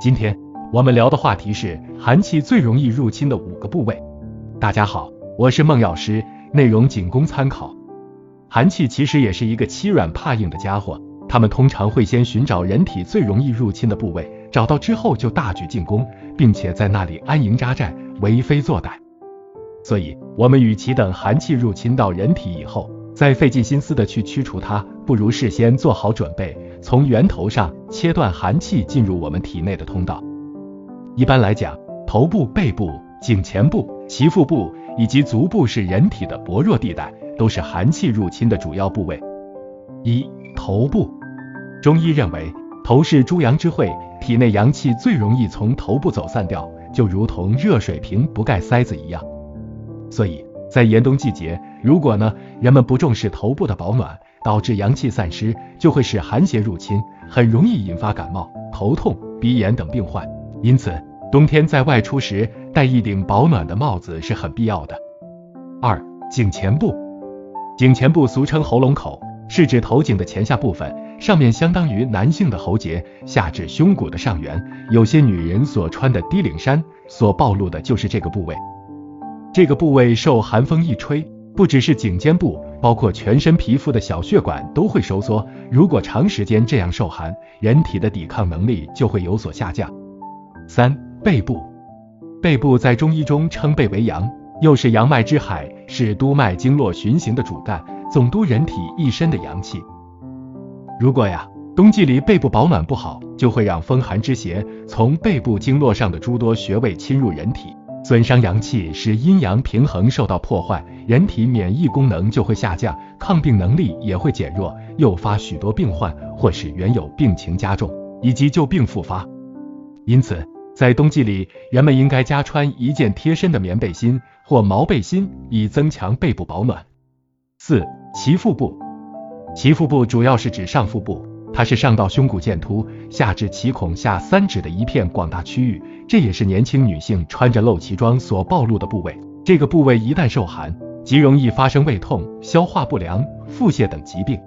今天我们聊的话题是寒气最容易入侵的五个部位。大家好，我是孟药师，内容仅供参考。寒气其实也是一个欺软怕硬的家伙，他们通常会先寻找人体最容易入侵的部位，找到之后就大举进攻，并且在那里安营扎寨，为非作歹。所以，我们与其等寒气入侵到人体以后，再费尽心思的去驱除它，不如事先做好准备。从源头上切断寒气进入我们体内的通道。一般来讲，头部、背部、颈前部、脐腹部以及足部是人体的薄弱地带，都是寒气入侵的主要部位。一、头部。中医认为，头是诸阳之会，体内阳气最容易从头部走散掉，就如同热水瓶不盖塞子一样。所以在严冬季节，如果呢人们不重视头部的保暖，导致阳气散失，就会使寒邪入侵，很容易引发感冒、头痛、鼻炎等病患。因此，冬天在外出时戴一顶保暖的帽子是很必要的。二、颈前部，颈前部俗称喉咙口，是指头颈的前下部分，上面相当于男性的喉结，下至胸骨的上缘。有些女人所穿的低领衫所暴露的就是这个部位。这个部位受寒风一吹，不只是颈肩部。包括全身皮肤的小血管都会收缩，如果长时间这样受寒，人体的抵抗能力就会有所下降。三、背部，背部在中医中称背为阳，又是阳脉之海，是督脉经络循行的主干，总督人体一身的阳气。如果呀，冬季里背部保暖不好，就会让风寒之邪从背部经络上的诸多穴位侵入人体。损伤阳气，使阴阳平衡受到破坏，人体免疫功能就会下降，抗病能力也会减弱，诱发许多病患，或使原有病情加重，以及旧病复发。因此，在冬季里，人们应该加穿一件贴身的棉背心或毛背心，以增强背部保暖。四、脐腹部，脐腹部主要是指上腹部。它是上到胸骨剑突，下至脐孔下三指的一片广大区域，这也是年轻女性穿着露脐装所暴露的部位。这个部位一旦受寒，极容易发生胃痛、消化不良、腹泻等疾病。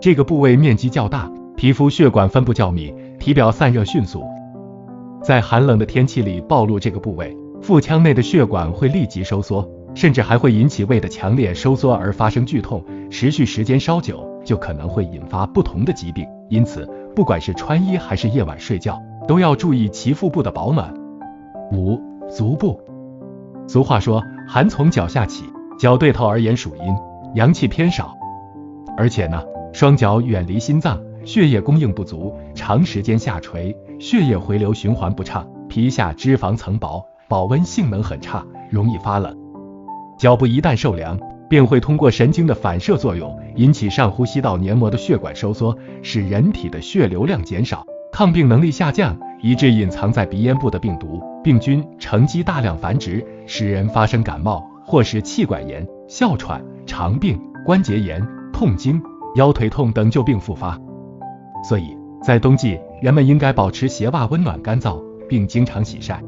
这个部位面积较大，皮肤血管分布较密，体表散热迅速。在寒冷的天气里暴露这个部位，腹腔内的血管会立即收缩，甚至还会引起胃的强烈收缩而发生剧痛，持续时间稍久。就可能会引发不同的疾病，因此不管是穿衣还是夜晚睡觉，都要注意其腹部的保暖。五、足部。俗话说，寒从脚下起，脚对头而言属阴，阳气偏少，而且呢，双脚远离心脏，血液供应不足，长时间下垂，血液回流循环不畅，皮下脂肪层薄，保温性能很差，容易发冷。脚部一旦受凉。便会通过神经的反射作用，引起上呼吸道黏膜的血管收缩，使人体的血流量减少，抗病能力下降，以致隐藏在鼻咽部的病毒、病菌乘机大量繁殖，使人发生感冒，或是气管炎、哮喘、肠病、关节炎、痛经、腰腿痛等旧病复发。所以在冬季，人们应该保持鞋袜温暖干燥，并经常洗晒。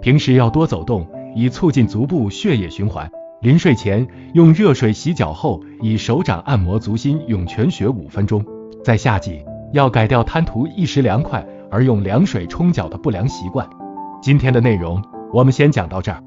平时要多走动，以促进足部血液循环。临睡前用热水洗脚后，以手掌按摩足心涌泉穴五分钟。在夏季，要改掉贪图一时凉快而用凉水冲脚的不良习惯。今天的内容我们先讲到这儿。